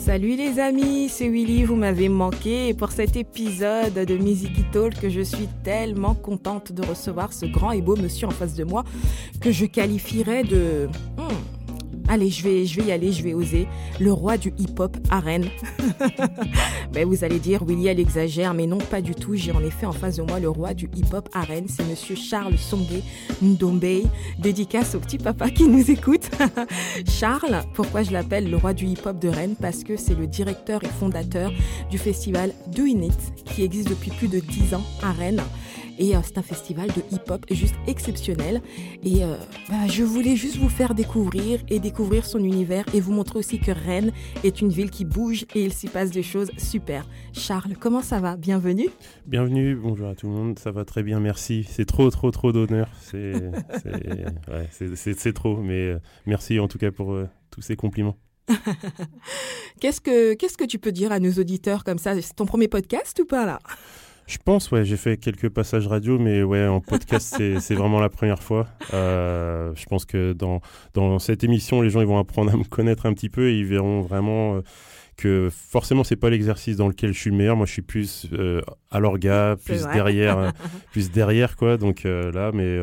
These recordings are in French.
Salut les amis, c'est Willy, vous m'avez manqué pour cet épisode de Music Talk que je suis tellement contente de recevoir ce grand et beau monsieur en face de moi que je qualifierais de... Hmm, Allez, je vais, je vais y aller, je vais oser. Le roi du hip-hop à Rennes. ben, vous allez dire, Willy, elle exagère, mais non, pas du tout. J'ai en effet en face de moi le roi du hip-hop à Rennes. C'est monsieur Charles Songé Ndombey. Dédicace au petit papa qui nous écoute. Charles, pourquoi je l'appelle le roi du hip-hop de Rennes? Parce que c'est le directeur et fondateur du festival Do It, qui existe depuis plus de 10 ans à Rennes. Et euh, c'est un festival de hip-hop juste exceptionnel. Et euh, bah, je voulais juste vous faire découvrir et découvrir son univers et vous montrer aussi que Rennes est une ville qui bouge et il s'y passe des choses super. Charles, comment ça va? Bienvenue. Bienvenue, bonjour à tout le monde. Ça va très bien, merci. C'est trop, trop, trop d'honneur. C'est ouais, trop, mais euh, merci en tout cas pour tous ces compliments. qu'est-ce que qu'est-ce que tu peux dire à nos auditeurs comme ça? C'est ton premier podcast ou pas là? Je pense, ouais, j'ai fait quelques passages radio, mais ouais, en podcast, c'est vraiment la première fois. Euh, je pense que dans, dans cette émission, les gens ils vont apprendre à me connaître un petit peu et ils verront vraiment euh, que forcément, c'est pas l'exercice dans lequel je suis le meilleur. Moi, je suis plus euh, à l'orga, plus derrière, plus derrière, quoi. Donc là, mais,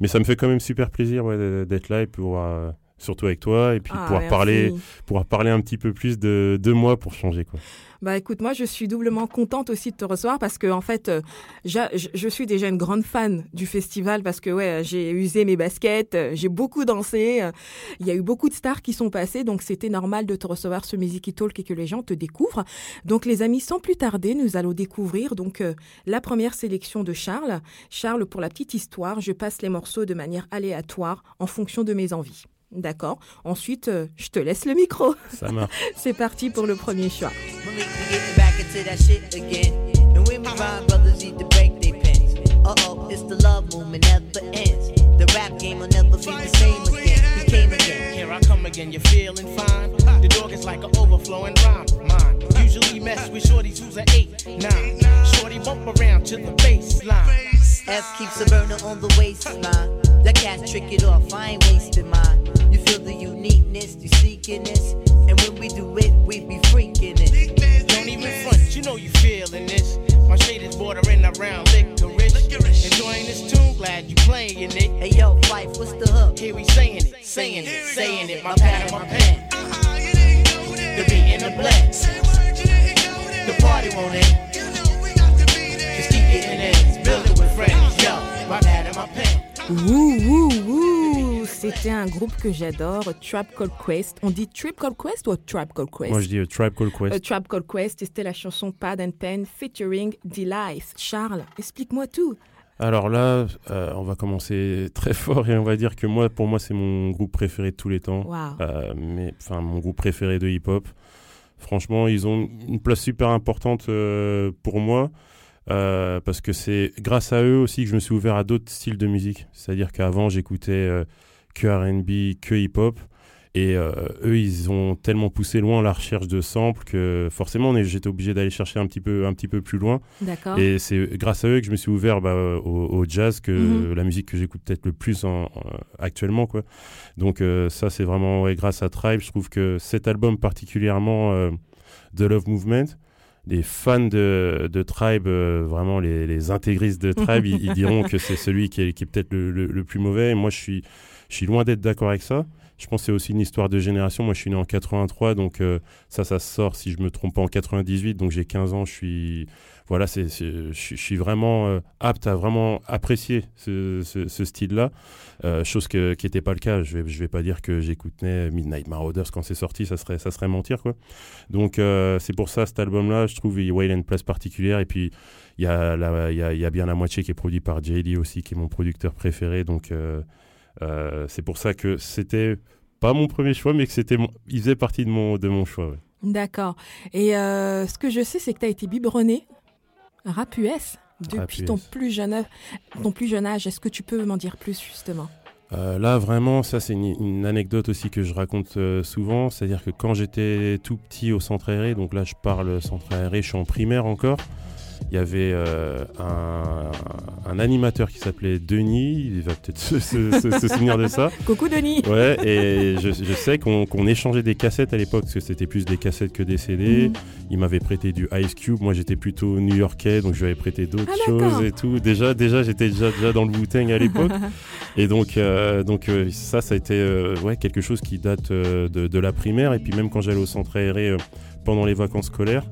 mais ça me fait quand même super plaisir ouais, d'être là et pouvoir surtout avec toi, et puis ah, pouvoir, parler, pouvoir parler un petit peu plus de, de moi pour changer. Quoi. Bah écoute, moi je suis doublement contente aussi de te recevoir parce que en fait, euh, je, suis déjà une grande fan du festival parce que ouais, j'ai usé mes baskets, euh, j'ai beaucoup dansé, euh, il y a eu beaucoup de stars qui sont passées, donc c'était normal de te recevoir ce Music Talk et que les gens te découvrent. Donc les amis, sans plus tarder, nous allons découvrir donc la première sélection de Charles. Charles, pour la petite histoire, je passe les morceaux de manière aléatoire en fonction de mes envies. D'accord. Ensuite, euh, je te laisse le micro. Ça marche. C'est parti pour le premier choix. Uh-oh, it's the love movement never ends. The rap game will never be the same again. He came again. Here I come again, you're feeling fine. The dog is like an overflowing rhyme. Mine. Usually mess with shorties who's an eight, nine. Shorty bump around to the bass line. F keeps a burner on the waistline. The cat trick it off, I ain't wasting mine. You feel the uniqueness, you seeking this. And when we do it, we be freaking it. Don't even front, you know you feeling this. My shade is bordering around licorice. Enjoying this tune, glad you playing it. Hey yo, Fife, what's the hook? Here we saying it, saying it, saying it. My pad C'était un groupe que j'adore, Trap Called Quest. On dit Trip Called Quest ou Trap Called Quest? Moi je dis uh, Trap Called Quest. Uh, Trap Called Quest, c'était la chanson Pad and Pen featuring D-Life. Charles, explique-moi tout. Alors là, euh, on va commencer très fort et on va dire que moi, pour moi, c'est mon groupe préféré de tous les temps. Euh, mais enfin, mon groupe préféré de hip-hop. Franchement, ils ont une place super importante euh, pour moi. Euh, parce que c'est grâce à eux aussi que je me suis ouvert à d'autres styles de musique. C'est-à-dire qu'avant, j'écoutais euh, que RB, que hip-hop. Et euh, eux, ils ont tellement poussé loin la recherche de samples que forcément, j'étais obligé d'aller chercher un petit peu, un petit peu plus loin. Et c'est grâce à eux que je me suis ouvert bah, au, jazz, que mhm. la musique que j'écoute peut-être le plus en, actuellement. Quoi. Donc ça, c'est vraiment grâce à Tribe. Je trouve que cet album particulièrement, The Love Movement, les fans de, de Tribe, euh, vraiment les, les, intégristes de Tribe, ils, diront que c'est celui qui est, qui est peut-être le, le, plus mauvais. Et moi, je suis, je suis loin d'être d'accord avec ça. Je pense que c'est aussi une histoire de génération. Moi, je suis né en 83, donc euh, ça, ça sort, si je me trompe pas, en 98. Donc j'ai 15 ans, je suis voilà, suis vraiment euh, apte à vraiment apprécier ce, style-là, euh, chose qui n'était pas le cas. Je vais, vais pas dire que j'écoutais Midnight Marauders quand c'est sorti, ça serait, ça serait mentir. Donc c'est pour ça cet album-là, je trouve il a une place particulière et puis il y a bien la moitié qui est produit par JD aussi, qui est mon producteur préféré. Donc c'est pour ça que c'était pas mon premier choix, mais que c'était, il faisait partie de mon, de mon choix. D'accord. Et ce que je sais, c'est que tu as été biberonné Rap US depuis ton plus jeune ton plus jeune âge. Est-ce que tu peux m'en dire plus justement? Euh, là, vraiment, ça c'est une, anecdote aussi que je raconte euh, souvent. C'est-à-dire que quand j'étais tout petit au centre aéré, donc là je parle centre aéré, je suis en primaire encore. Il y avait euh, un, animateur qui s'appelait Denis, il va peut-être se, souvenir de ça. Coucou Denis Ouais, et je, sais qu'on échangeait des cassettes à l'époque, parce que c'était plus des cassettes que des CD. Mhm. Il m'avait prêté du Ice Cube, moi j'étais plutôt new-yorkais, donc je lui avais prêté d'autres ah, choses et tout. Déjà, déjà j'étais déjà, déjà dans le wu à l'époque. et donc, euh, donc euh, ça, ça a été ouais, quelque chose qui date de, de, la primaire, et puis même quand j'allais au centre aéré pendant les vacances scolaires,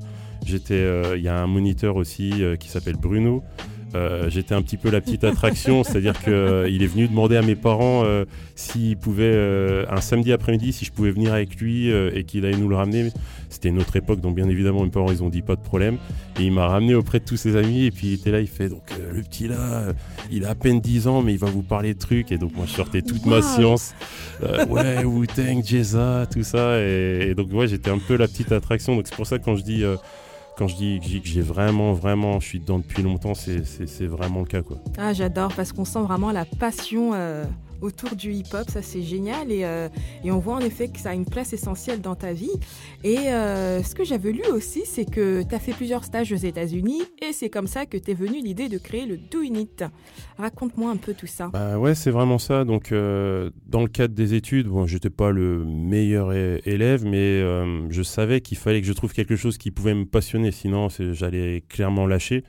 J'étais, euh, il y a un moniteur aussi euh, qui s'appelle Bruno. Euh, j'étais un petit peu la petite attraction, c'est-à-dire qu'il est venu demander à mes parents s'il pouvait, un samedi après-midi, si je pouvais venir avec lui et qu'il allait nous le ramener. C'était une autre époque, donc bien évidemment mes parents ils ont dit pas de problème. Et il m'a ramené auprès de tous ses amis et puis il était là, il fait donc le petit là, il a à peine 10 ans mais il va vous parler de trucs et donc moi je sortais toute ma science. ouais, Wu-Tang, Jeza, tout ça et, et donc ouais j'étais un peu la petite attraction. Donc c'est pour ça que quand je dis quand je dis, que j'ai vraiment, vraiment, je suis dedans depuis longtemps, c'est vraiment le cas. Quoi. Ah, j'adore parce qu'on sent vraiment la passion euh, autour du hip-hop, ça c'est génial et, euh, et, on voit en effet que ça a une place essentielle dans ta vie. Et euh, ce que j'avais lu aussi, c'est que tu as fait plusieurs stages aux États-Unis et c'est comme ça que tu es venu l'idée de créer le Do It. Raconte-moi un peu tout ça. Bah ouais, c'est vraiment ça. Donc euh, dans le cadre des études, bon, j'étais pas le meilleur élève, mais je savais qu'il fallait que je trouve quelque chose qui pouvait me passionner, sinon j'allais clairement lâcher.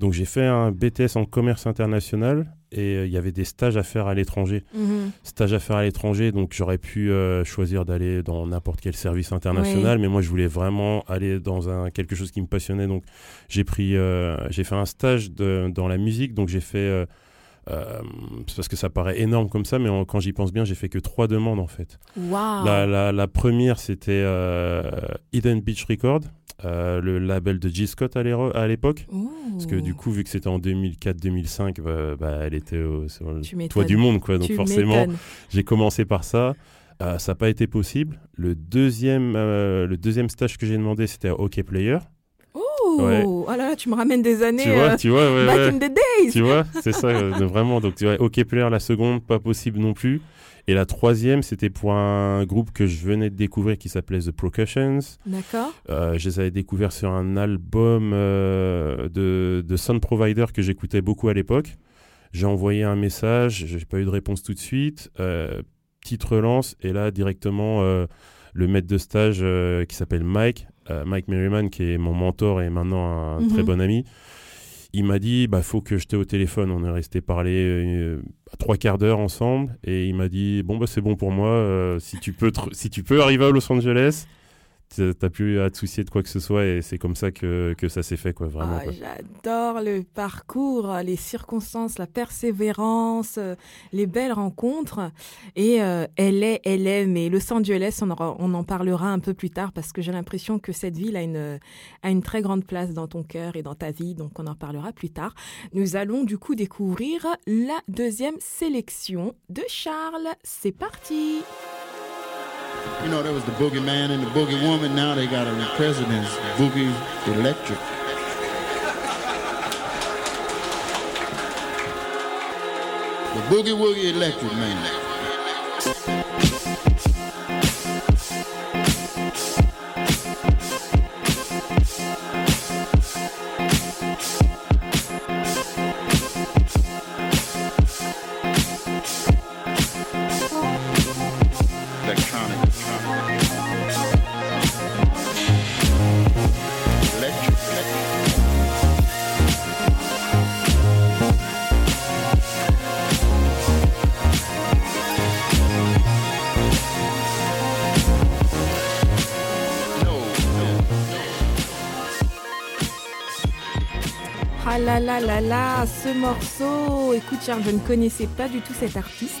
Donc j'ai fait un BTS en commerce international et euh, il y avait des stages à faire à l'étranger. Mhm. Stages à faire à l'étranger, donc j'aurais pu euh, choisir d'aller dans n'importe quel service international, mais moi je voulais vraiment aller dans un, quelque chose qui me passionnait. Donc j'ai pris, euh, j'ai fait un stage de, dans la musique, donc j'ai fait. parce que ça paraît énorme comme ça, mais quand j'y pense bien, j'ai fait que trois demandes en fait. La, la, la, première, c'était Eden Beach Record. Euh, le label de G. Scott à l'époque. Parce que du coup, vu que c'était en 2004-2005, bah, bah, elle était au, toit du monde. Quoi. Donc forcément, j'ai commencé par ça. Euh, ça n'a pas été possible. Le deuxième, euh, le deuxième stage que j'ai demandé, c'était à Hockey Player. Oh, ouais. oh là tu me ramènes des années. Tu vois, tu vois, back in the days. Tu vois, c'est ça, vraiment. Donc, tu vois, Hockey Player, la seconde, pas possible non plus. Et la troisième, c'était pour un groupe que je venais de découvrir qui s'appelait The Procussions. D'accord. Euh, je les avais découverts sur un album euh, de, de Sound Provider que j'écoutais beaucoup à l'époque. J'ai envoyé un message, j'ai pas eu de réponse tout de suite. Euh, petite relance, et là, directement, euh, le maître de stage qui s'appelle Mike, Mike Merriman, qui est mon mentor et maintenant un très mhm. bon ami, il m'a dit bah faut que je t'ai au téléphone. On est resté parler trois quarts d'heure ensemble et il m'a dit bon bah c'est bon pour moi. Euh, si tu peux si tu peux arriver à Los Angeles, t'as plus à te soucier de quoi que ce soit et c'est comme ça que, que ça s'est fait quoi vraiment. Ah, j'adore le parcours, les circonstances, la persévérance, euh, les belles rencontres et euh, elle est, elle est, mais Los Angeles, on, on en parlera un peu plus tard parce que j'ai l'impression que cette ville a une, a une très grande place dans ton cœur et dans ta vie, donc on en parlera plus tard. Nous allons du coup découvrir la deuxième sélection de Charles. C'est parti. You know, there was the boogie man and the boogie woman. Now they got a president, Boogie Electric. The Boogie Woogie Electric Man. Là là là là, ce morceau. Écoute, Charles, je ne connaissais pas du tout cet artiste.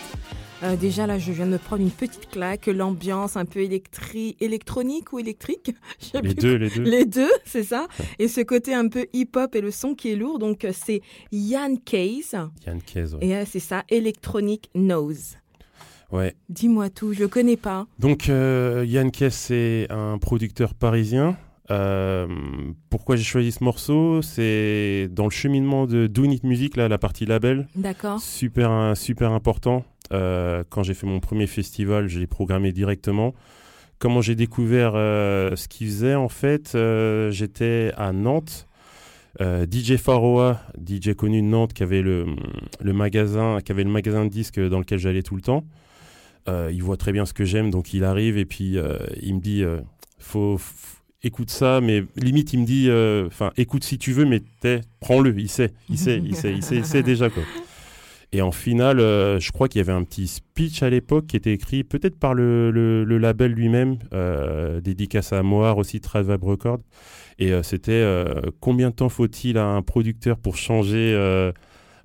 Euh, déjà là, je viens de me prendre une petite claque, l'ambiance un peu électronique ou électrique? Les deux, les deux, les deux. c'est ça. Et ce côté un peu hip-hop et le son qui est lourd. Donc euh, c'est Yann Case. Yann Case, Et euh, c'est ça, Electronic Nose. Ouais. Dis-moi tout, je connais pas. Donc Yann Case, c'est un producteur parisien. Euh, pourquoi j'ai choisi ce morceau C'est dans le cheminement de Do Music, là, la partie label. D'accord. Super, super important. Euh, quand j'ai fait mon premier festival, je l'ai programmé directement. Comment j'ai découvert euh, ce qu'il faisait, en fait, j'étais à Nantes. DJ Faroa, DJ connu de Nantes, qui avait le, le magasin, qui avait le magasin de disques dans lequel j'allais tout le temps. il voit très bien ce que j'aime, donc il arrive et puis il me dit, faut, écoute ça, mais limite il me dit, enfin écoute si tu veux, mais prends-le, il sait, il sait, il sait, il sait, déjà quoi. Et en finale, euh, je crois qu'il y avait un petit speech à l'époque qui était écrit peut-être par le, label lui-même, euh, dédicace à Moar aussi, Tradvab Record. Et euh, c'était euh, combien de temps faut-il à un producteur pour changer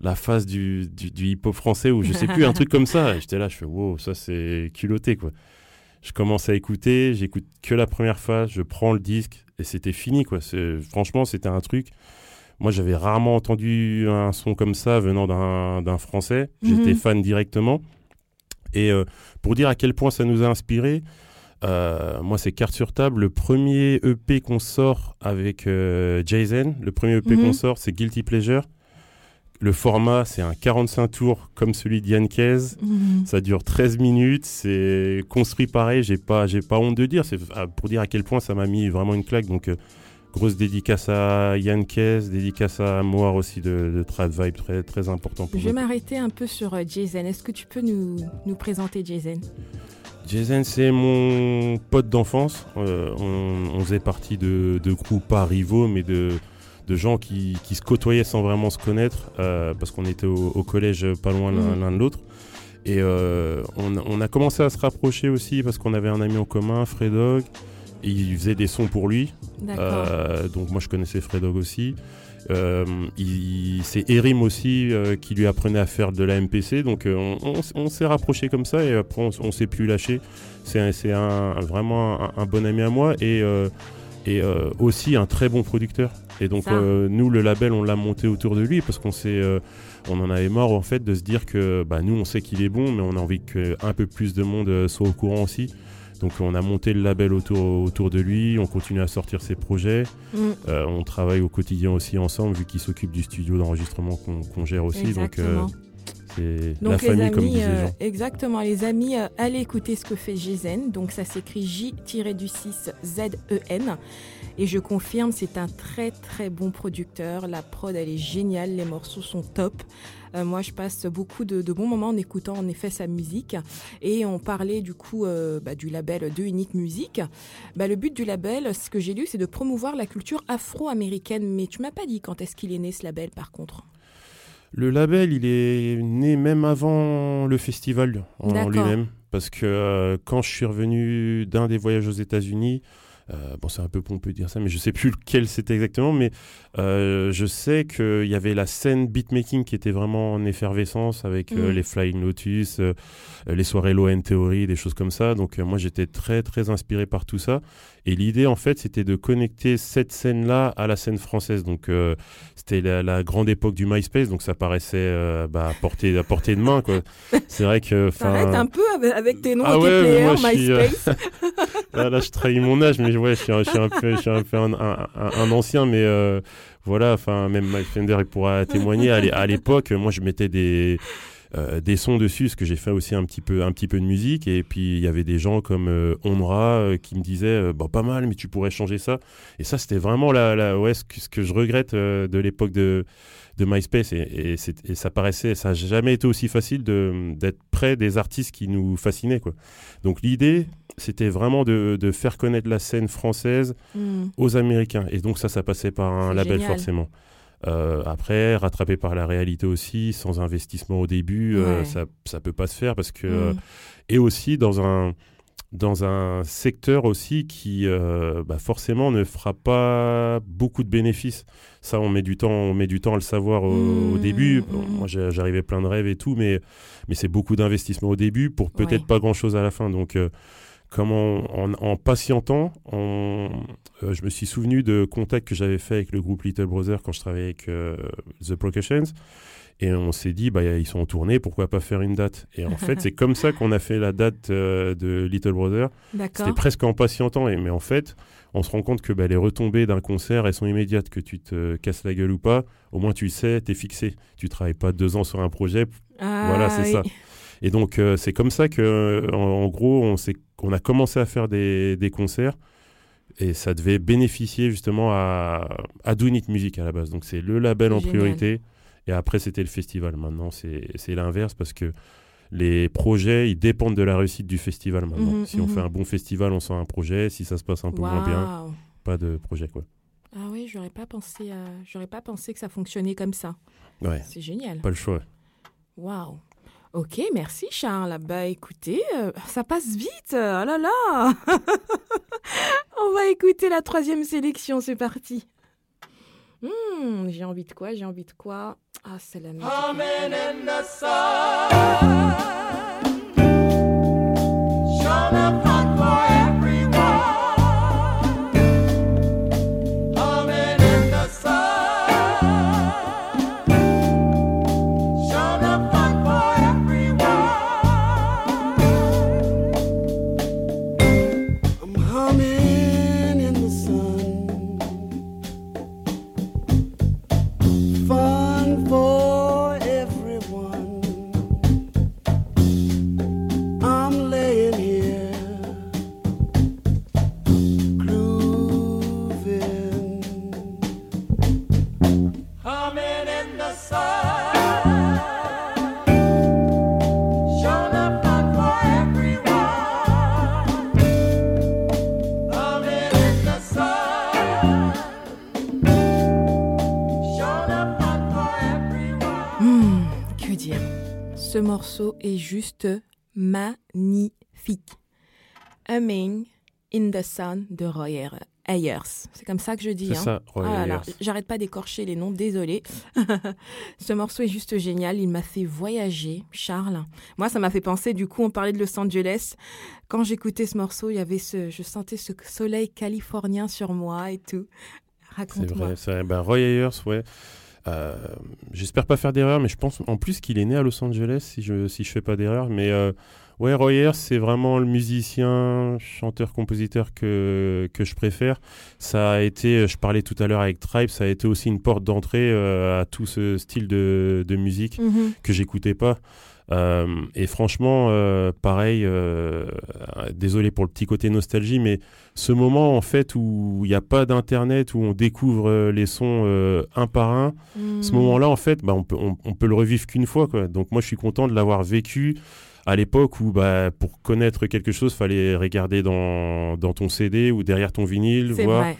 la face du, hip-hop français ou je sais plus, un truc comme ça. J'étais là, je fais wow, ça c'est culotté quoi. Je commence à écouter, j'écoute que la première phase, je prends le disque et c'était fini quoi. Franchement, c'était un truc moi, j'avais rarement entendu un son comme ça venant d'un Français. J'étais mhm. fan directement. Et euh, pour dire à quel point ça nous a inspiré, euh, moi, c'est carte sur table. Le premier EP qu'on sort avec euh, Jay-Z, le premier EP qu'on mhm. sort, c'est Guilty Pleasure. Le format, c'est un 45 tours comme celui d'Yankez. Mhm. Ça dure 13 minutes. C'est construit pareil. J'ai pas, j'ai pas honte de dire. C'est ah, pour dire à quel point ça m'a mis vraiment une claque. Donc, Grosse dédicace à Yann Kess, dédicace à Moir aussi de, de Trad Vibe, très, très important pour Je vais m'arrêter un peu sur euh, Jason. Est-ce que tu peux nous, nous présenter Jason? Jason, c'est mon pote d'enfance. Euh, on, faisait partie de, de groupes pas rivaux, mais de, de gens qui, qui, se côtoyaient sans vraiment se connaître, euh, parce qu'on était au, collège pas loin l'un mm. de l'autre. Et on, on, a commencé à se rapprocher aussi parce qu'on avait un ami en commun, Fredog il faisait des sons pour lui. Euh, donc moi je connaissais Fredog aussi. Euh, c'est Erim aussi euh, qui lui apprenait à faire de la MPC. Donc euh, on, s'est rapproché comme ça et après on, s'est plus lâché. C'est un, vraiment un, bon ami à moi et, et aussi un très bon producteur. Et donc nous le label on l'a monté autour de lui parce qu'on s'est on en avait marre en fait de se dire que bah, nous on sait qu'il est bon mais on a envie qu'un peu plus de monde soit au courant aussi. Donc on a monté le label autour, autour de lui, on continue à sortir ses projets. Mm. Euh, on travaille au quotidien aussi ensemble, vu qu'il s'occupe du studio d'enregistrement qu'on gère aussi. Donc euh, c'est la famille, comme disait euh, Exactement, les amis, allez écouter ce que fait Gizen. Donc ça s'écrit J-du-6 Z-E-N. Et je confirme, c'est un très très bon producteur. La prod, elle est géniale, les morceaux sont top. Euh, moi, je passe beaucoup de, bons moments en écoutant en effet sa musique. Et on parlait du coup euh, bah, du label De Unique Musique. Bah, le but du label, ce que j'ai lu, c'est de promouvoir la culture afro-américaine. Mais tu m'as pas dit quand est-ce qu'il est né ce label par contre le label, il est né même avant le festival en lui-même. Parce que euh, quand je suis revenu d'un des voyages aux États-Unis, euh, bon, c'est un peu pompeux de dire ça, mais je sais plus lequel c'était exactement. Mais euh, je sais qu'il y avait la scène beatmaking qui était vraiment en effervescence avec mm. les Flying Lotus, les soirées Low End Theory, des choses comme ça. Donc moi, j'étais très très inspiré par tout ça. Et l'idée, en fait, c'était de connecter cette scène-là à la scène française. Donc c'était la, grande époque du MySpace, donc ça paraissait bah, à portée à portée de main. Quoi. C'est vrai que. Arrête un peu avec tes noms ah et tes players, MySpace. là, là, je trahis mon âge, mais ouais, je suis un, je suis un peu, je suis un, peu un, un, ancien, mais euh, voilà, enfin, même Mike Fender il pourra témoigner. À l'époque, moi, je mettais des euh, des sons dessus, parce que j'ai fait aussi un petit peu, un petit peu de musique. Et puis il y avait des gens comme euh, Ondra euh, qui me disaient, bah, pas mal, mais tu pourrais changer ça. Et ça, c'était vraiment la, la, ouais, ce, que, je regrette de l'époque de, de MySpace. Et, et, ça paraissait, ça n'a jamais été aussi facile d'être près des artistes qui nous fascinaient. Quoi. Donc l'idée, c'était vraiment de, de, faire connaître la scène française hmm. aux Américains. Et donc ça, ça passait par un label forcément. Euh, après, rattrapé par la réalité aussi, sans investissement au début, euh, ça ça peut pas se faire parce que mm. et aussi dans un dans un secteur aussi qui euh, bah forcément ne fera pas beaucoup de bénéfices. Ça, on met du temps, on met du temps à le savoir au, mm. début. Mm. moi, j'arrivais plein de rêves et tout, mais mais c'est beaucoup d'investissement au début pour peut-être pas grand chose à la fin. Donc comment en, patientant, euh, je me suis souvenu de contacts que j'avais fait avec le groupe Little Brother quand je travaillais avec euh, The Procussions. Et on s'est dit, bah, ils sont en tournée, pourquoi pas faire une date? Et en fait, c'est comme ça qu'on a fait la date euh, de Little Brother. C'était presque en patientant. Et, mais en fait, on se rend compte que bah, les retombées d'un concert, elles sont immédiates. Que tu te casses la gueule ou pas, au moins tu le sais, tu es fixé. Tu travailles pas deux ans sur un projet. Ah voilà, c'est ça. Et donc, c'est comme ça que, en, gros, on, on, a commencé à faire des, des concerts et ça devait bénéficier justement à, à Do Music à la base. Donc c'est le label en priorité. Et après, c'était le festival. Maintenant, c'est l'inverse parce que les projets, ils dépendent de la réussite du festival maintenant. Mhm, si on fait mhm. un bon festival, on sent un projet. Si ça se passe un peu moins bien, pas de projet. quoi. Ah oui, j'aurais pas pensé, j'aurais pas pensé que ça fonctionnait comme ça. Ouais. C'est génial. Pas le choix. Waouh. Ok, merci Charles. Bah écoutez, euh, ça passe vite. Oh là là. On va écouter la troisième sélection, c'est parti. Hmm, j'ai envie de quoi? J'ai envie de quoi? Ah, c'est la musique. Morceau est juste magnifique. Humming in the Sun de Roy Ayers. C'est comme ça que je dis. C'est hein. ça, Roy ah, J'arrête pas d'écorcher les noms, désolé. Ce morceau est juste génial. Il m'a fait voyager, Charles. Moi, ça m'a fait penser, du coup, on parlait de Los Angeles. Quand j'écoutais ce morceau, il y avait ce, je sentais ce soleil californien sur moi et tout. Raconte-moi. C'est vrai, Ben, Roy Ayers, ouais. Euh, j'espère pas faire d'erreur, mais je pense en plus qu'il est né à Los Angeles, si je si je fais pas d'erreur. Mais euh, ouais, Royer, c'est vraiment le musicien, chanteur, compositeur que que je préfère. Ça a été, je parlais tout à l'heure avec Tribe, ça a été aussi une porte d'entrée euh, à tout ce style de, de musique mm-hmm. que j'écoutais pas. Euh, et franchement, euh, pareil, euh, désolé pour le petit côté nostalgie, mais ce moment en fait où il n'y a pas d'internet, où on découvre les sons un par un, ce hmm. moment-là en fait, bah, on, peut, on, peut le revivre qu'une fois. Quoi. Donc moi je suis content de l'avoir vécu à l'époque où bah, pour connaître quelque chose, fallait regarder dans, dans ton CD ou derrière ton vinyle, voir. Vrai.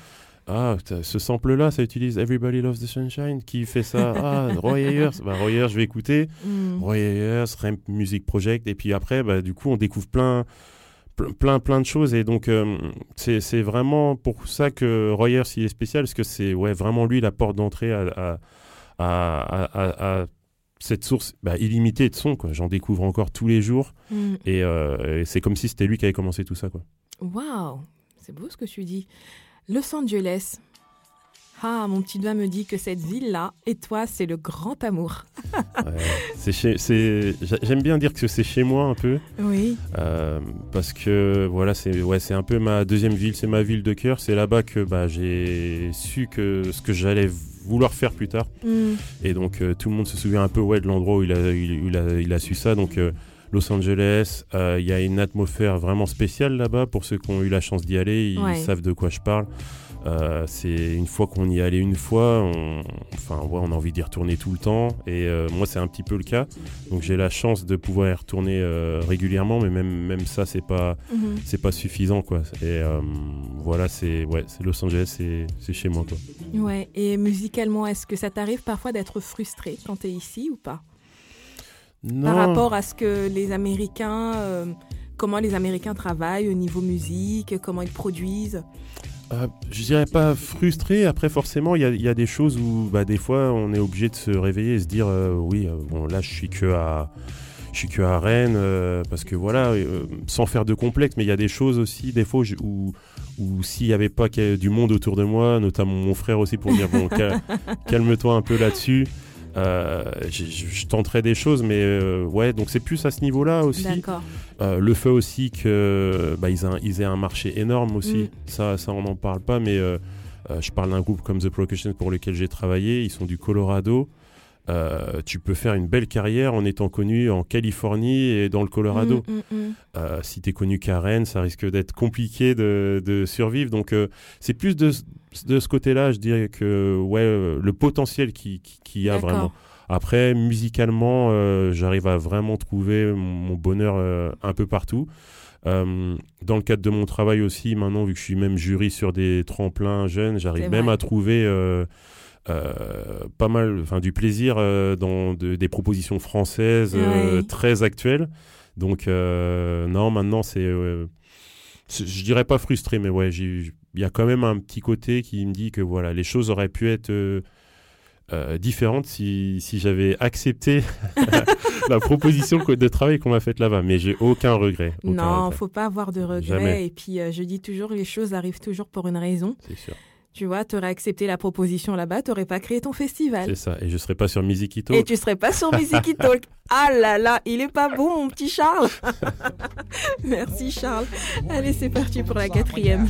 Ah, ce sample-là, ça utilise Everybody Loves the Sunshine. Qui fait ça Ah, Roy Ayers. Bah, Roy Ayers, je vais écouter. Mm. Roy Ayers, Ramp Music Project. Et puis après, bah, du coup, on découvre plein, plein, plein de choses. Et donc, euh, c'est vraiment pour ça que Roy Ayers, il est spécial. Parce que c'est ouais, vraiment lui la porte d'entrée à, à, cette source bah, illimitée de sons. J'en découvre encore tous les jours. Mm. Euh, et, c'est comme si c'était lui qui avait commencé tout ça. Waouh C'est beau ce que tu dis. Los Angeles. Ah, mon petit doigt me dit que cette ville-là, et toi, c'est le grand amour. J'aime bien dire que c'est chez moi un peu. Oui. Euh, parce que voilà, c'est ouais, un peu ma deuxième ville, c'est ma ville de cœur. C'est là-bas que bah, j'ai su que ce que j'allais vouloir faire plus tard. Mm. Et donc, euh, tout le monde se souvient un peu ouais, de l'endroit où il a, il, a, il a, su ça. Donc, euh, Los Angeles. Il y a une atmosphère vraiment spéciale là-bas. Pour ceux qui ont eu la chance d'y aller, ils savent de quoi je parle. Euh, c'est une fois qu'on y est allé une fois, on, enfin ouais, on a envie d'y retourner tout le temps. Et euh, moi, c'est un petit peu le cas. Donc j'ai la chance de pouvoir y retourner euh, régulièrement, mais même même ça, c'est pas mhm. c'est pas suffisant quoi. Et voilà, c'est ouais, c'est Los Angeles, c'est chez moi quoi. Ouais. Et musicalement, est-ce que ça t'arrive parfois d'être frustré quand tu es ici ou pas? Par rapport à ce que les Américains, euh, comment les Américains travaillent au niveau musique, comment ils produisent euh, je dirais pas frustré. Après, forcément, il y, a, des choses où, bah, des fois, on est obligé de se réveiller et se dire, euh, oui, bon, là, je suis que à, je suis que à Rennes, parce que voilà, sans faire de complexe, mais il y a des choses aussi, des fois, où, où s'il n'y avait pas du monde autour de moi, notamment mon frère aussi, pour dire, bon, calme-toi un peu là-dessus. Euh, je tenterai des choses, mais euh, ouais, donc c'est plus à ce niveau-là aussi. Euh, le fait aussi que bah, ils, aient un marché énorme aussi. Mm. Ça, ça, on n'en parle pas, mais je parle d'un groupe comme The Percussion pour lequel j'ai travaillé. Ils sont du Colorado. Euh, tu peux faire une belle carrière en étant connu en Californie et dans le Colorado. Mm, mm, mm. Euh, si tu es connu qu'à Rennes, ça risque d'être compliqué de, survivre. Donc, euh, c'est plus de, ce côté-là, je dirais que ouais, le potentiel qu'il qui, y a vraiment. Après, musicalement, j'arrive à vraiment trouver mon bonheur un peu partout. dans le cadre de mon travail aussi, maintenant, vu que je suis même jury sur des tremplins jeunes, j'arrive même à trouver euh, pas mal, enfin du plaisir euh, dans des propositions françaises euh, très actuelles. Donc non, maintenant c'est, je dirais pas frustré, mais ouais, il y a quand même un petit côté qui me dit que voilà, les choses auraient pu être différentes si, si j'avais accepté la proposition de travail qu'on m'a faite là-bas. Mais j'ai aucun regret. non, faut pas avoir de regret. Et puis je dis toujours, les choses arrivent toujours pour une raison. C'est sûr. Tu vois, tu aurais accepté la proposition là-bas, tu n'aurais pas créé ton festival. C'est ça, et je serais pas sur Music Et tu serais pas sur Music Talk. Ah là là, il est pas bon, mon petit Charles. Merci Charles. Allez, c'est parti pour la quatrième.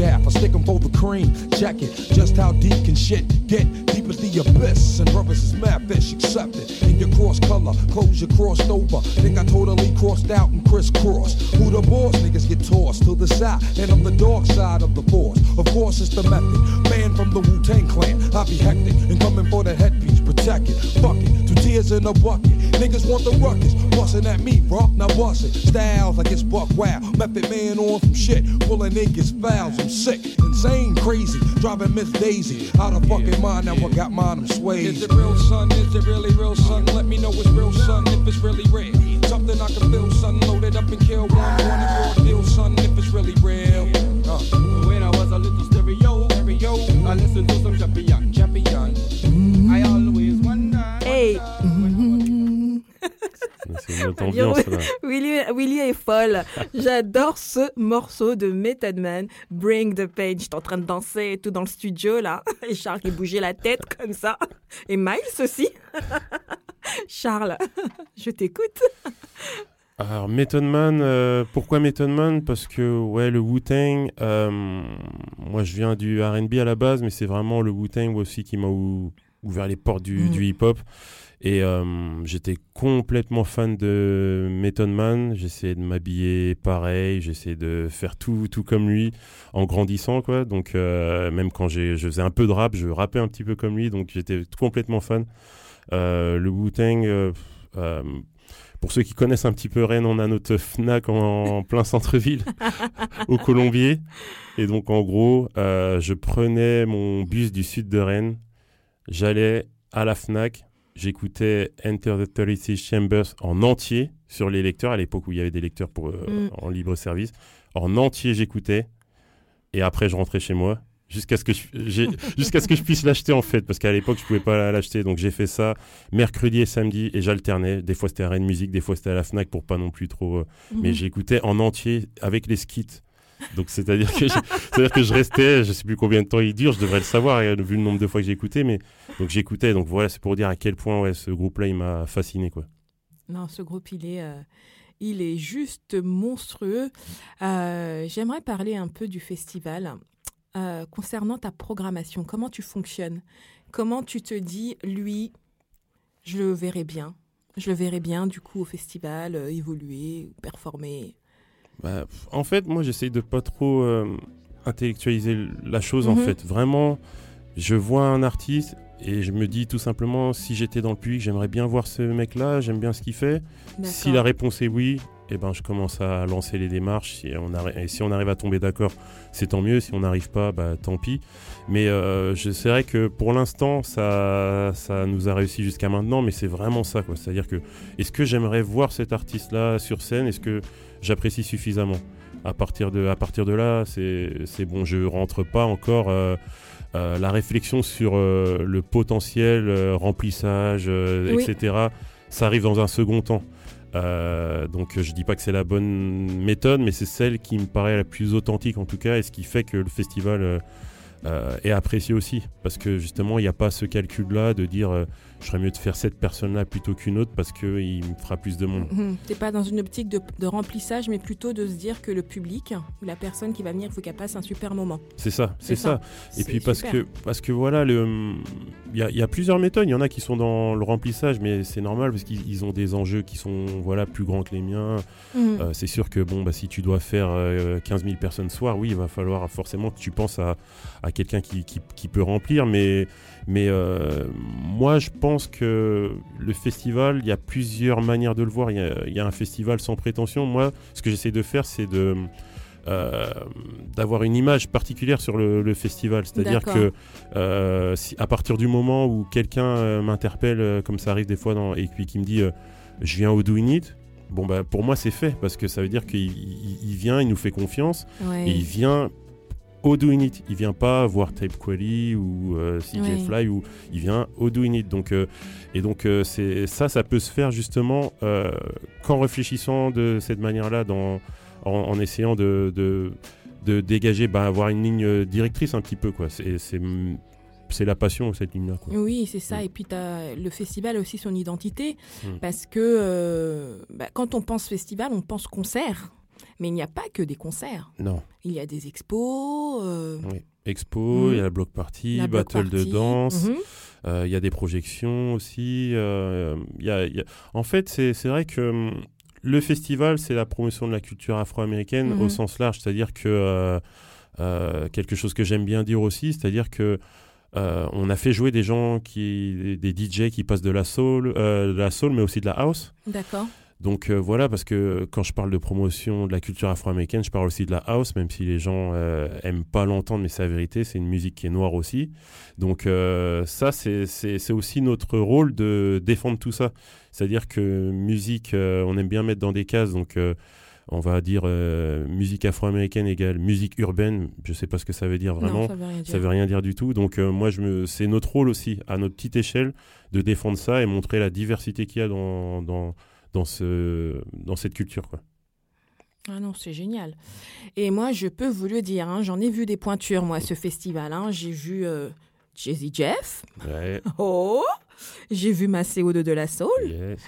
I stick them for the cream. Check it, just how deep can shit get? Deep as the abyss, and brothers is mad fish it In your cross color, clothes you crossed over. Think I totally crossed out and crisscrossed. Who the boss? Niggas get tossed to the side, and I'm the dark side of the force. Of course, it's the method. Man from the Wu Tang clan. I be hectic and coming for the headpiece. Protect it. Fuck it. Two tears in a bucket. Niggas want the ruckus. Bustin' at me, bro. Now bust it. Styles like it's buck wow. Method man on some shit. Pulling niggas fouls. I'm sick. Insane, crazy. Driving Miss Daisy. Out of fucking mind. Now I got mine. I'm swayed. Is it real, son? Is it really real, son? Let me know it's real, son. If it's really real. Something I can feel, son. Loaded up and kill one. One and four deal, son. If it's really real. Uh. When I was a little stereo, stereo. I listen to C'est notre ambiance là. Willy, Willy est folle. J'adore ce morceau de Method Man, Bring the Page. J'étais en train de danser tout dans le studio là. Et Charles qui bougeait la tête comme ça. Et Miles aussi. Charles, je t'écoute. Alors Method Man, euh, pourquoi Method Man? Parce que ouais le Wu-Tang, euh, moi je viens du R&B à la base, mais c'est vraiment le Wu-Tang aussi qui m'a ouvert les portes du, mm. hip-hop. Et euh, j'étais complètement fan de Method Man. J'essayais de m'habiller pareil, j'essayais de faire tout, tout comme lui en grandissant quoi. Donc même quand je faisais un peu de rap, je rappais un petit peu comme lui, donc j'étais complètement fan. le Wu-Tang pour ceux qui connaissent un petit peu Rennes, on a notre FNAC en, plein centre-ville, au Colombier. Et donc, en gros, euh, je prenais mon bus du sud de Rennes, j'allais à la FNAC, j'écoutais Enter the 36 Chambers en entier sur les lecteurs, à l'époque où il y avait des lecteurs pour, euh, mm. en libre service. En entier, j'écoutais. Et après, je rentrais chez moi jusqu'à ce que je, jusqu'à ce que je puisse l'acheter en fait parce qu'à l'époque je pouvais pas l'acheter donc j'ai fait ça mercredi et samedi et j'alternais des fois c'était à Rennes Musique des fois c'était à la Fnac pour pas non plus trop euh, mhm. mais j'écoutais en entier avec les skits donc c'est-à-dire que c'est-à-dire que je restais je sais plus combien de temps il dure je devrais le savoir vu le nombre de fois que j'ai écouté mais donc j'écoutais. Donc voilà c'est pour dire à quel point ouais, ce groupe là il m'a fasciné quoi. Non ce groupe il est euh, il est juste monstrueux. Euh, j'aimerais parler un peu du festival. Euh, concernant ta programmation, comment tu fonctionnes? Comment tu te dis, lui, je le verrai bien? Je le verrai bien, du coup, au festival, évoluer, performer? Bah, En fait, moi, j'essaye de pas trop euh, intellectualiser la chose, en mhm. fait. Vraiment, je vois un artiste et je me dis tout simplement, si j'étais dans le public, j'aimerais bien voir ce mec-là, j'aime bien ce qu'il fait. Si la réponse est oui, eh ben, je commence à lancer les démarches. Si on, et si on arrive à tomber d'accord, c'est tant mieux. Si on n'arrive pas, bah, tant pis. Mais euh, c'est vrai que pour l'instant, ça, ça nous a réussi jusqu'à maintenant, mais c'est vraiment ça. C'est-à-dire que, est-ce que j'aimerais voir cet artiste-là sur scène? Est-ce que j'apprécie suffisamment? À partir, de, à partir de là, c'est bon. Je rentre pas encore. Euh, euh, la réflexion sur le potentiel remplissage, etc., ça arrive dans un second temps. Euh, donc je dis pas que c'est la bonne méthode, mais c'est celle qui me paraît la plus authentique en tout cas, et ce qui fait que le festival euh, euh, est apprécié aussi, parce que justement il n'y a pas ce calcul-là de dire je serais mieux de faire cette personne-là plutôt qu'une autre parce qu'il me fera plus de monde. Mmh. Tu n'es pas dans une optique de, remplissage, mais plutôt de se dire que le public la personne qui va venir, il faut qu'elle passe un super moment. C'est ça, c'est ça. Et puis parce que, parce que voilà, il y a, y a, plusieurs méthodes. Il y en a qui sont dans le remplissage, mais c'est normal parce qu'ils ont des enjeux qui sont voilà, plus grands que les miens. Mmh. Euh, c'est sûr que bon, bah, si tu dois faire 15 euh, 000 personnes soir, oui, il va falloir forcément que tu penses à, à quelqu'un qui, qui, qui, peut remplir. Mais, mais euh, moi, je pense que le festival, il y a plusieurs manières de le voir. Il y, a, un festival sans prétention. Moi, ce que j'essaie de faire, c'est de euh, d'avoir une image particulière sur le, festival. C'est-à-dire que euh, si, à partir du moment où quelqu'un m'interpelle, comme ça arrive des fois, dans, et puis qui me dit je viens au Do It, bon bah pour moi c'est fait parce que ça veut dire qu'il vient, il nous fait confiance et il vient au doing it. Il vient pas voir Tape Quali ou euh, CJ Fly ou il vient au doing it. Donc euh, et donc euh, c'est ça, ça peut se faire justement qu'en réfléchissant de cette manière-là, dans en, essayant de, de, dégager, bah, avoir une ligne directrice un petit peu quoi. C'est c'est la passion cette ligne-là. Oui, c'est ça. Et puis as, le festival a aussi son identité mm. parce que bah, quand on pense festival, on pense concert. Mais il n'y a pas que des concerts. Non. Il y a des expos. Euh, oui. Expo, il y a la block party, battle de danse. Mhm. Euh, il y a des projections aussi. Euh, y a, En fait, c'est vrai que hum, le festival, c'est la promotion de la culture afro-américaine au mhm. sens large. C'est-à-dire que quelque chose que j'aime bien dire aussi, c'est-à-dire que on a fait jouer des gens qui, des DJ qui passent de la soul, de la soul, mais aussi de la house. D'accord. Donc euh, voilà, parce que quand je parle de promotion de la culture afro-américaine, je parle aussi de la house, même si les gens euh, aiment pas l'entendre, mais c'est la vérité, c'est une musique qui est noire aussi. Donc euh, ça, c'est aussi notre rôle de défendre tout ça. C'est-à-dire que musique, on aime bien mettre dans des cases, donc on va dire musique afro-américaine égale musique urbaine. Je sais pas ce que ça veut dire vraiment. ça, veut rien dire. veut rien dire du tout. Donc moi, je me, c'est notre rôle aussi, à notre petite échelle, de défendre ça et montrer la diversité qu'il y a dans, dans dans, ce, dans cette culture. Quoi. Ah non, c'est génial. Et moi, je peux vous le dire, hein, j'en ai vu des pointures, moi, ce festival. Hein. J'ai vu euh, Jazzy Jeff. Ouais. Oh j'ai vu Maceo de De La Soul.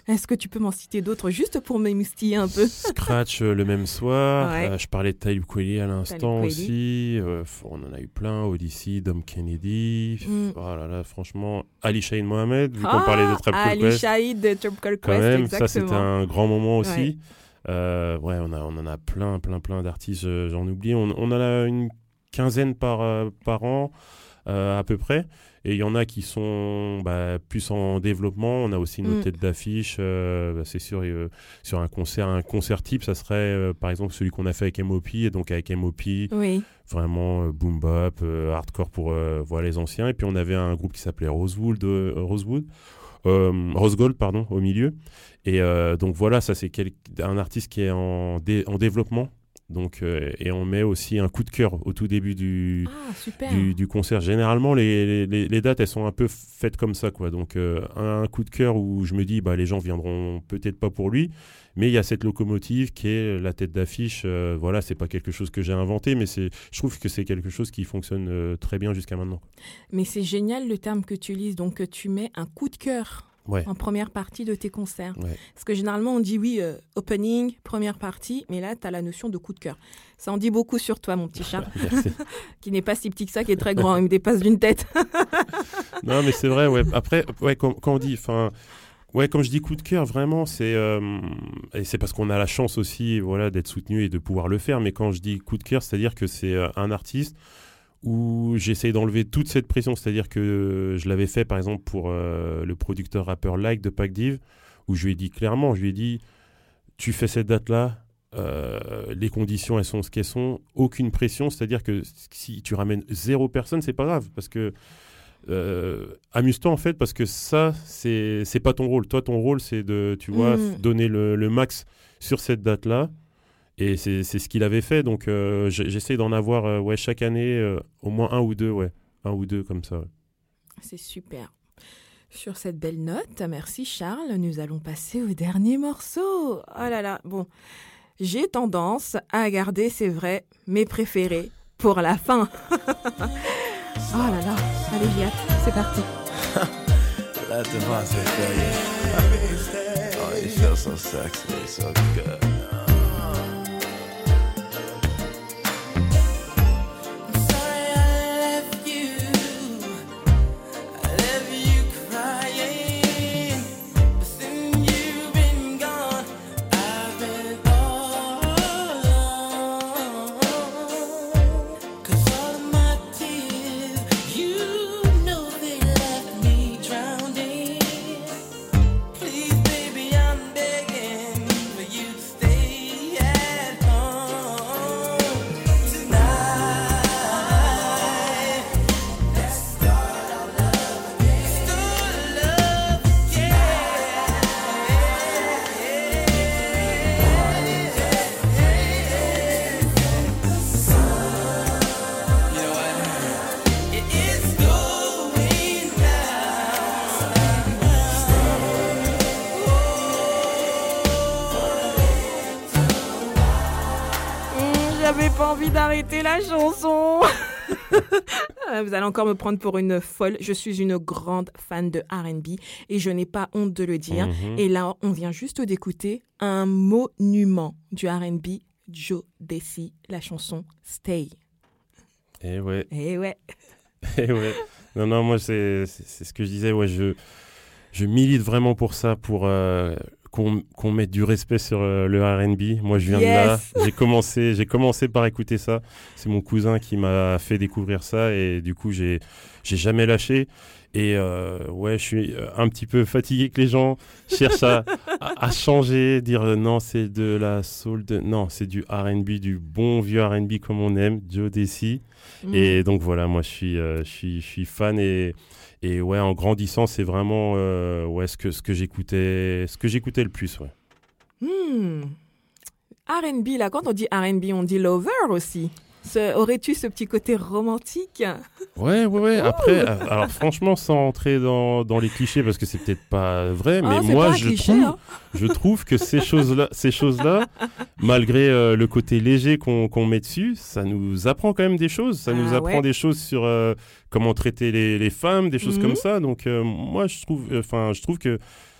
Est-ce que tu peux m'en citer d'autres juste pour m'émoustiller un peu? Scratch euh, le même soir. Euh, je parlais de Talib Kweli à l'instant aussi. Euh, on en a eu plein. Odyssey, Dom Kennedy. Mm. Oh là là, franchement. Ali Shahid Mohamed, vu qu'on ah, parlait de Trap Ali Shahid de Trap Quest. Quand même, ça c'était un grand moment aussi. Ouais. on, a, on en a plein, plein, plein d'artistes. J'en oublie. On, on, en a une quinzaine par, par an à peu près. Et il y en a qui sont bah, plus en développement. On a aussi une mm. tête d'affiche. Euh, bah, c'est sûr, euh, sur un concert, un concert type, ça serait euh, par exemple celui qu'on a fait avec MOP. Et donc avec MOP, vraiment boom bap, hardcore pour voilà, les anciens. Et puis on avait un groupe qui s'appelait Rosewood, Rosewood Rose Gold, pardon, au milieu. Et donc voilà, ça c'est un artiste qui est en, en développement donc, euh, et on met aussi un coup de cœur au tout début du, ah, du, concert. Généralement, les, les, les, dates, elles sont un peu faites comme ça. Quoi. Donc, euh, un, coup de cœur où je me dis, bah, les gens viendront peut-être pas pour lui, mais il y a cette locomotive qui est la tête d'affiche. Euh, voilà, c'est pas quelque chose que j'ai inventé, mais je trouve que c'est quelque chose qui fonctionne très bien jusqu'à maintenant. Mais c'est génial le terme que tu lises. Donc, tu mets un coup de cœur en première partie de tes concerts. Parce que généralement, on dit oui, euh, opening, première partie, mais là, tu as la notion de coup de cœur. Ça en dit beaucoup sur toi, mon petit chat, qui n'est pas si petit que ça, qui est très grand, il me dépasse d'une tête. non, mais c'est vrai, ouais. Après, ouais, quand, on dit, enfin, ouais, comme je dis coup de cœur, vraiment, c'est euh, et c'est parce qu'on a la chance aussi, voilà, d'être soutenu et de pouvoir le faire. Mais quand je dis coup de cœur, c'est-à-dire que c'est euh, un artiste où j'essaye d'enlever toute cette pression. C'est-à-dire que je l'avais fait par exemple pour euh, le producteur rappeur Like de Pac Div, où je lui ai dit clairement, je lui ai dit, tu fais cette date-là, euh, les conditions elles sont ce qu'elles sont, aucune pression. C'est-à-dire que si tu ramènes zéro personne, c'est pas grave parce que euh, amuse-toi en fait parce que ça c'est pas ton rôle. Toi ton rôle c'est de tu vois mm. donner le, le max sur cette date-là et c'est ce qu'il avait fait. Donc, euh, j'essaie d'en avoir euh, ouais, chaque année euh, au moins un ou deux, ouais. Un ou deux comme ça. C'est super. Sur cette belle note, merci Charles. Nous allons passer au dernier morceau. Oh là là, bon. J'ai tendance à garder, c'est vrai, mes préférés pour la fin. oh là là, allez, j'y c'est parti. Music fill you. Oh, you feel so sexy, so good. D'arrêter la chanson. Euh, vous allez encore me prendre pour une folle. Je suis une grande fan de RB et je n'ai pas honte de le dire. Mhm. Et là, on vient juste d'écouter un monument du RB, Joe Desi, la chanson Stay. Eh ouais. Eh ouais. Eh ouais. Non, non, moi, c'est ce que je disais. Ouais, je, je milite vraiment pour ça, pour euh, qu'on mette du respect sur euh, le R&B. Moi, je viens de là. J'ai commencé, j'ai commencé par écouter ça. C'est mon cousin qui m'a fait découvrir ça et du coup, j'ai, j'ai jamais lâché. Et euh, ouais, je suis euh, un petit peu fatigué que les gens cherchent à, à, changer, dire non, c'est de la soul, de... non, c'est du R&B, du bon vieux R&B comme on aime, Joe Desi. Mm. Et donc voilà, moi, je suis, je suis, je suis fan et et ouais, en grandissant, c'est vraiment euh, ouais, ce que, ce que j'écoutais ce que j'écoutais le plus. Ouais. Hmm. RB, là, quand on dit RB, on dit lover aussi. Aurais-tu ce petit côté romantique? Ouais, ouais, ouais. Après, euh, alors franchement, sans entrer dans, dans les clichés, parce que c'est peut-être pas vrai, mais ah, moi, je, trouve, hein. je trouve que ces choses-là, ces choses-là malgré euh, le côté léger qu'on met dessus, ça nous apprend quand même des choses. Ça nous ah, apprend des choses sur comment traiter les, les, femmes, des choses comme mhm. ça. Donc, moi, je trouve, enfin, je trouve que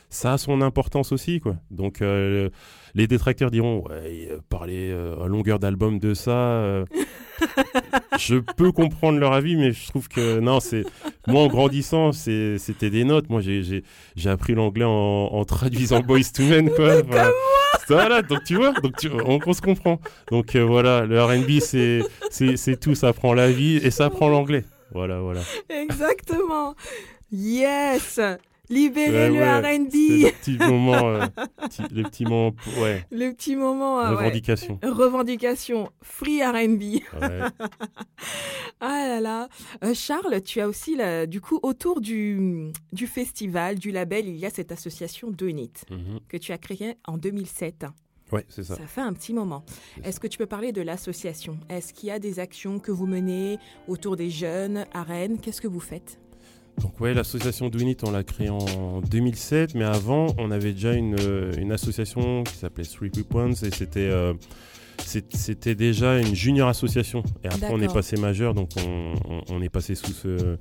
ça a son importance aussi, quoi. Donc, euh, les détracteurs diront, ouais, euh, parler euh, à longueur d'album de ça, je peux comprendre leur avis, mais je trouve que non, c'est moi en grandissant, c'était des notes. Moi, j'ai appris l'anglais en, traduisant Boys to Men, quoi. Voilà. donc tu vois, donc on, se comprend. Donc voilà, le R&B, c'est tout, ça prend la vie et ça prend l'anglais. Voilà, voilà. Exactement. Yes. Libérez le R&B. Le petit moment, euh, le petit moment, ouais. Le petit moment. Euh, Revendication. Revendication. Free R&B. ah là là. Euh, Charles, tu as aussi, du coup, autour du, du festival, du label, il y a cette association Donit mhm. que tu as créée en 2007. Oui, c'est ça. Ça fait un petit moment. Est-ce que tu peux parler de l'association? Est-ce qu'il y a des actions que vous menez autour des jeunes à Rennes? Qu'est-ce que vous faites? Donc ouais, l'association Dwinit, on l'a créée en 2007, mais avant, on avait déjà une, euh, une association qui s'appelait Three Points et c'était euh, c'était déjà une junior association. Et après, on est passé majeur, donc on, on, est passé sous ce,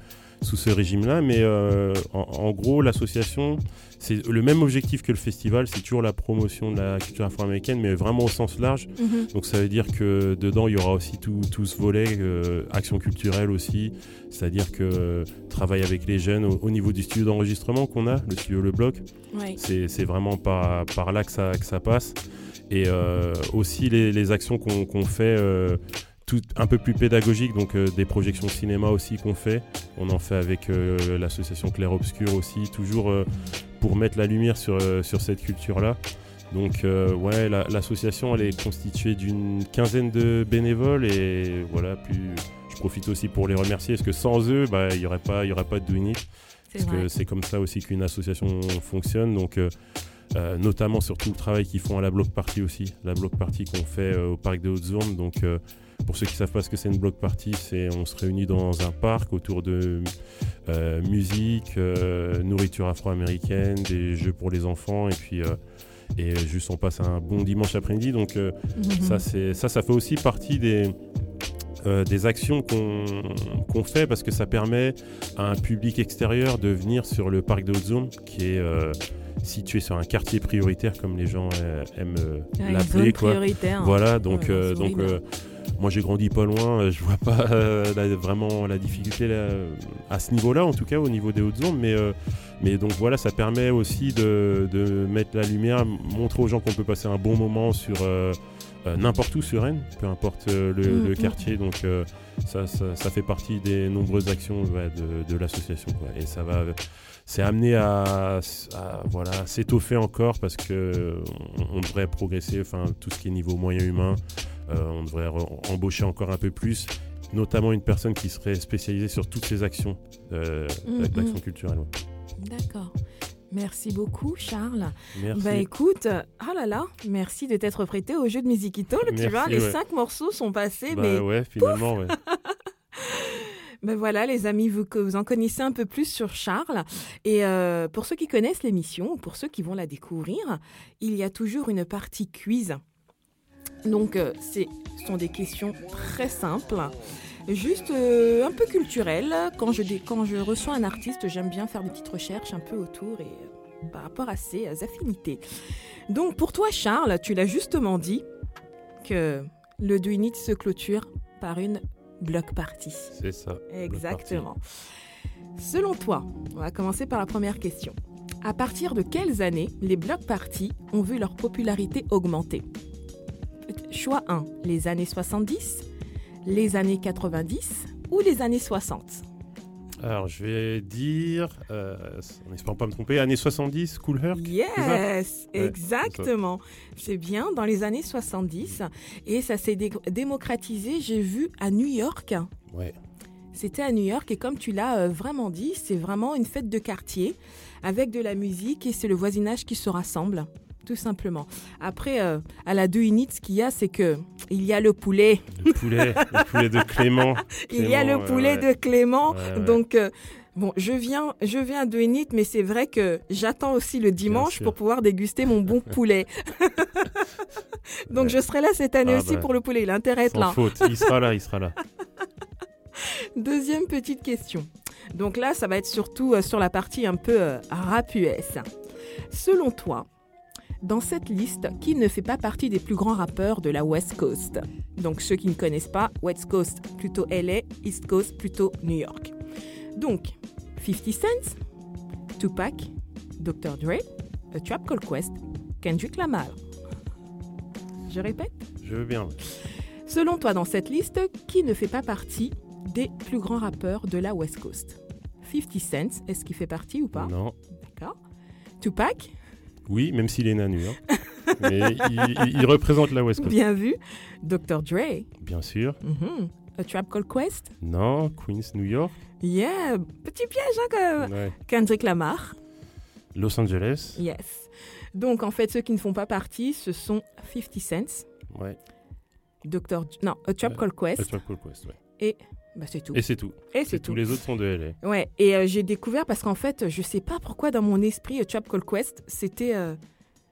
sous ce régime-là. Mais euh, en, gros, l'association, c'est le même objectif que le festival, c'est toujours la promotion de la culture afro-américaine, mais vraiment au sens large. Mhm. Donc ça veut dire que dedans, il y aura aussi tout, tout ce volet, euh, action culturelle aussi, c'est-à-dire que travail avec les jeunes au, niveau du studio d'enregistrement qu'on a, le studio Le Bloc, c'est vraiment par, par là que ça, que ça passe. Et euh, aussi les, les actions qu'on fait tout un peu plus pédagogique, donc euh, des projections cinéma aussi qu'on fait. On en fait avec euh, l'association Claire Obscur aussi, toujours euh, pour mettre la lumière sur, sur cette culture-là. Donc ouais, l'association elle est constituée d'une quinzaine de bénévoles et voilà, plus je profite aussi pour les remercier parce que sans eux, bah, il n'y aurait pas, il y aurait pas de Do Parce que c'est comme ça aussi qu'une association fonctionne. Donc notamment sur tout le travail qu'ils font à la block party aussi, la block party qu'on fait au parc de Haute-Zone. Donc pour ceux qui ne savent pas ce que c'est une block party, c'est on se réunit dans un parc autour de euh, musique, euh, nourriture afro-américaine, des jeux pour les enfants et puis euh, et juste on passe un bon dimanche après-midi. Donc mhm. ça c'est ça ça fait aussi partie des des actions qu'on fait parce que ça permet à un public extérieur de venir sur le parc de Haute-Zone qui est situé sur un quartier prioritaire comme les gens aiment l'appeler. Voilà, donc, donc moi j'ai grandi pas loin, je vois pas vraiment la difficulté à ce niveau-là, en tout cas au niveau des hautes zones, mais, mais donc voilà, ça permet aussi de, de, mettre la lumière, montrer aux gens qu'on peut passer un bon moment sur euh, n'importe où sur Rennes, peu importe euh, le, mm-hmm. quartier. Donc euh, ça, ça, fait partie des nombreuses actions de, l'association. Et ça va, c'est amené à, voilà s'étoffer encore parce que on, devrait progresser. Enfin, tout ce qui est niveau moyen humain, on devrait embaucher encore un peu plus notamment une personne qui serait spécialisée sur toutes ces actions d'action culturelle. D'accord. Merci beaucoup, Charles. Merci. Bah écoute, oh là là, merci de t'être prêté au jeu de Musiquito. Tu vois, les cinq morceaux sont passés, bah mais. ouais, finalement, ouais. Ben voilà, les amis, vous, que vous en connaissez un peu plus sur Charles. Et euh, pour ceux qui connaissent l'émission, ou pour ceux qui vont la découvrir, il y a toujours une partie quiz. Donc, euh, ce sont des questions très simples juste euh, un peu culturel. Quand je, quand je reçois un artiste, j'aime bien faire des petites recherches un peu autour et euh, par rapport à ses affinités. Donc pour toi, Charles, tu l'as justement dit que le Do It se clôture par une block party. C'est ça. Exactement. Selon toi, on va commencer par la première question. À partir de quelles années les block parties ont vu leur popularité augmenter? Choix 1, les années 70, les années 90 ou les années 60 alors, je vais dire, euh, en espérant pas me tromper, années 70, Cool Herc Yes, exactement. C'est bien, dans les années 70. Et ça s'est démocratisé, j'ai vu, à New York. Ouais. C'était à New York et comme tu l'as euh, vraiment dit, c'est vraiment une fête de quartier avec de la musique et c'est le voisinage qui se rassemble tout simplement. Après, euh, à la deux units, ce qu'il y a, c'est que il y a le poulet. Le poulet, le poulet de Clément. il y a le poulet de Clément. Donc, euh, bon, je viens, je viens à deux units, mais c'est vrai que j'attends aussi le dimanche pour pouvoir déguster mon bon poulet. Donc, je serai là cette année ah aussi bah. pour le poulet. Il a intérêt là. faute, il sera là, il sera là. Deuxième petite question. Donc là, ça va être surtout euh, sur la partie un peu rap US. Selon toi, dans cette liste qui ne fait pas partie des plus grands rappeurs de la West Coast. Donc ceux qui ne connaissent pas, West Coast plutôt LA, East Coast plutôt New York. Donc 50 Cent, Tupac, Dr. Dre, A Trap Called Quest, Kendrick Lamar. Je répète Je veux bien. Selon toi, dans cette liste, qui ne fait pas partie des plus grands rappeurs de la West Coast? 50 Cent, est-ce qu'il fait partie ou pas? Non. D'accord. Tupac oui, même s'il est nanu. Hein. Mais il, représente la West Coast. Bien vu. Dr. Dre. Bien sûr. Mm-hmm. A Trap Called Quest? Non, Queens, New York. Yeah, petit piège hein, que Kendrick Lamar. Los Angeles. Yes. Donc en fait, ceux qui ne font pas partie, ce sont 50 Cents. Ouais. Dr. Non, A Trap Called Quest. A Trap Called Quest, ouais. Et bah, c'est tout. Et c'est tout. Et c'est tout. Tous les autres sont de LA. Ouais. Et euh, j'ai découvert parce qu'en fait, je sais pas pourquoi dans mon esprit, A Trap Called Quest, c'était euh,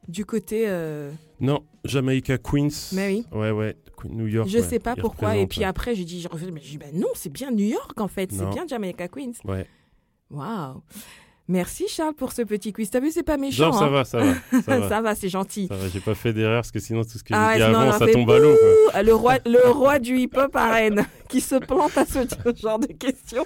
du côté. Euh, non, Jamaica Queens. Mais oui. Ouais, ouais. New York. Je sais pas pourquoi. Et puis après, j'ai dit, genre, mais ben non, c'est bien New York en fait. C'est bien Jamaica Queens. Ouais. Waouh. Merci Charles pour ce petit quiz. T'as vu, c'est pas méchant. Non, ça hein. va, ça va. Ça va, c'est gentil. Ça va, j'ai pas fait d'erreur parce que sinon tout ce que j'ai ah dit avant, ça tombe à l'eau. Le roi, le roi du hip-hop à Rennes qui se plante à ce genre de questions.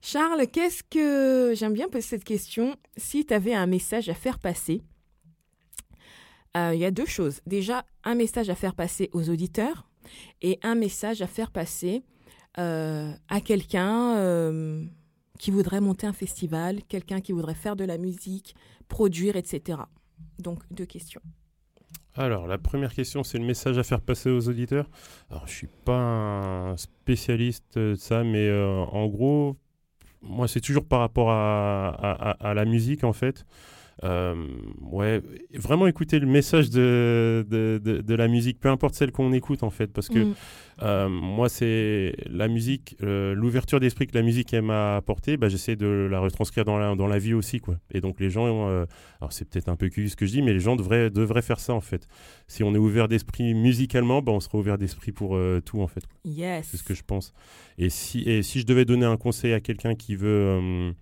Charles, qu'est-ce que. J'aime bien poser cette question. Si tu avais un message à faire passer, euh, il y a deux choses. Déjà, un message à faire passer aux auditeurs et un message à faire passer euh, à quelqu'un. Euh, qui voudrait monter un festival, quelqu'un qui voudrait faire de la musique, produire, etc. Donc, deux questions. Alors, la première question, c'est le message à faire passer aux auditeurs. Alors, je suis pas un spécialiste de ça, mais euh, en gros, moi, c'est toujours par rapport à, à, la musique, en fait. Euh, ouais, vraiment écouter le message de, de, de, la musique, peu importe celle qu'on écoute en fait, parce que mm. euh, moi c'est la musique, euh, l'ouverture d'esprit que la musique m'a apporté, bah, j'essaie de la retranscrire dans la, dans la vie aussi quoi. Et donc les gens, alors c'est peut-être un peu cul ce que je dis, mais les gens devraient, devraient faire ça en fait. Si on est ouvert d'esprit musicalement, bah, on sera ouvert d'esprit pour tout en fait. Yes. C'est ce que je pense. Et si, et si je devais donner un conseil à quelqu'un qui veut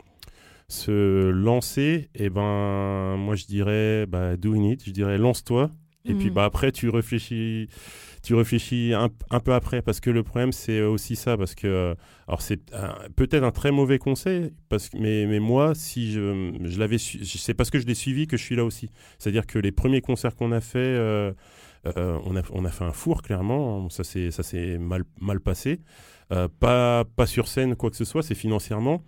se lancer, et eh ben moi je dirais bah, doing it, je dirais lance-toi. Et puis mm. bah après tu réfléchis, tu réfléchis un, un, peu après parce que le problème c'est aussi ça parce que euh, alors c'est peut-être un très mauvais conseil parce que mais, mais moi si je, je l'avais c'est parce que je l'ai suivi que je suis là aussi. C'est-à-dire que les premiers concerts qu'on a fait euh, euh, on, a, on a fait un four clairement, ça s'est ça s'est mal mal passé. pas pas sur scène quoi que ce soit, c'est financièrement.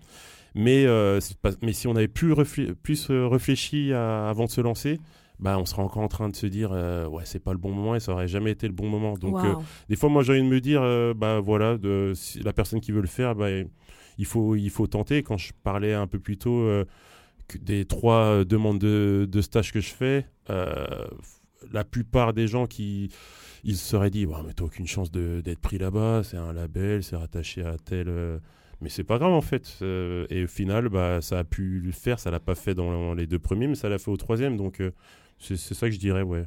Mais, euh, mais si on avait plus, plus réfléchi avant de se lancer, bah, on serait encore en train de se dire euh, ouais c'est pas le bon moment et ça aurait jamais été le bon moment. Donc euh, des fois moi j'ai envie de me dire bah voilà de si la personne qui veut le faire bah, il faut il faut tenter. Quand je parlais un peu plus tôt des trois demandes de, de, stage que je fais la plupart des gens qui ils se seraient dit bah, mais t'as aucune chance d'être pris là-bas c'est un label c'est rattaché à tel mais c'est pas grave en fait. Euh, et au final, bah, ça a pu le faire. Ça l'a pas fait dans les deux premiers, mais ça l'a fait au troisième. Donc euh, c'est ça que je dirais, ouais.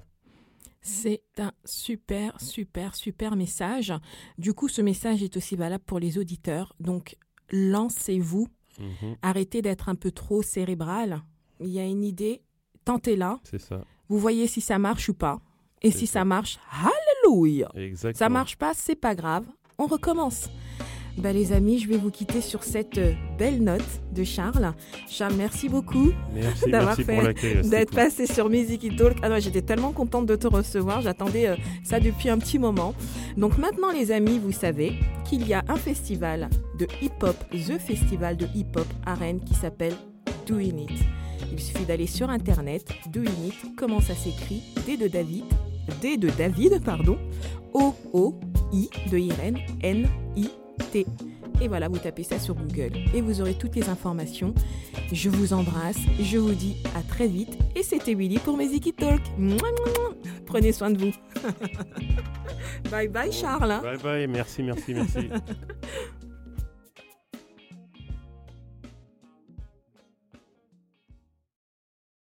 C'est un super, super, super message. Du coup, ce message est aussi valable pour les auditeurs. Donc, lancez-vous. Mhm. Arrêtez d'être un peu trop cérébral. Il y a une idée, tentez-la. C'est ça. Vous voyez si ça marche ou pas. Et si ça. ça marche, hallelujah. Exactement. Ça marche pas, c'est pas grave. On recommence. Bah, les amis, je vais vous quitter sur cette euh, belle note de Charles. Charles, merci beaucoup d'avoir fait d'être passé sur Music Talk. Ah j'étais tellement contente de te recevoir. J'attendais euh, ça depuis un petit moment. Donc maintenant, les amis, vous savez qu'il y a un festival de hip-hop, The Festival de hip-hop à Rennes qui s'appelle Doing It. Il suffit d'aller sur internet, Doing It, comment ça s'écrit, D de David, D de David, pardon, O O I de Irène, N Et voilà, vous tapez ça sur Google et vous aurez toutes les informations. Je vous embrasse, je vous dis à très vite et c'était Willy pour Meziki Talk. Prenez soin de vous. bye bye Charles. Bye bye, merci, merci, merci.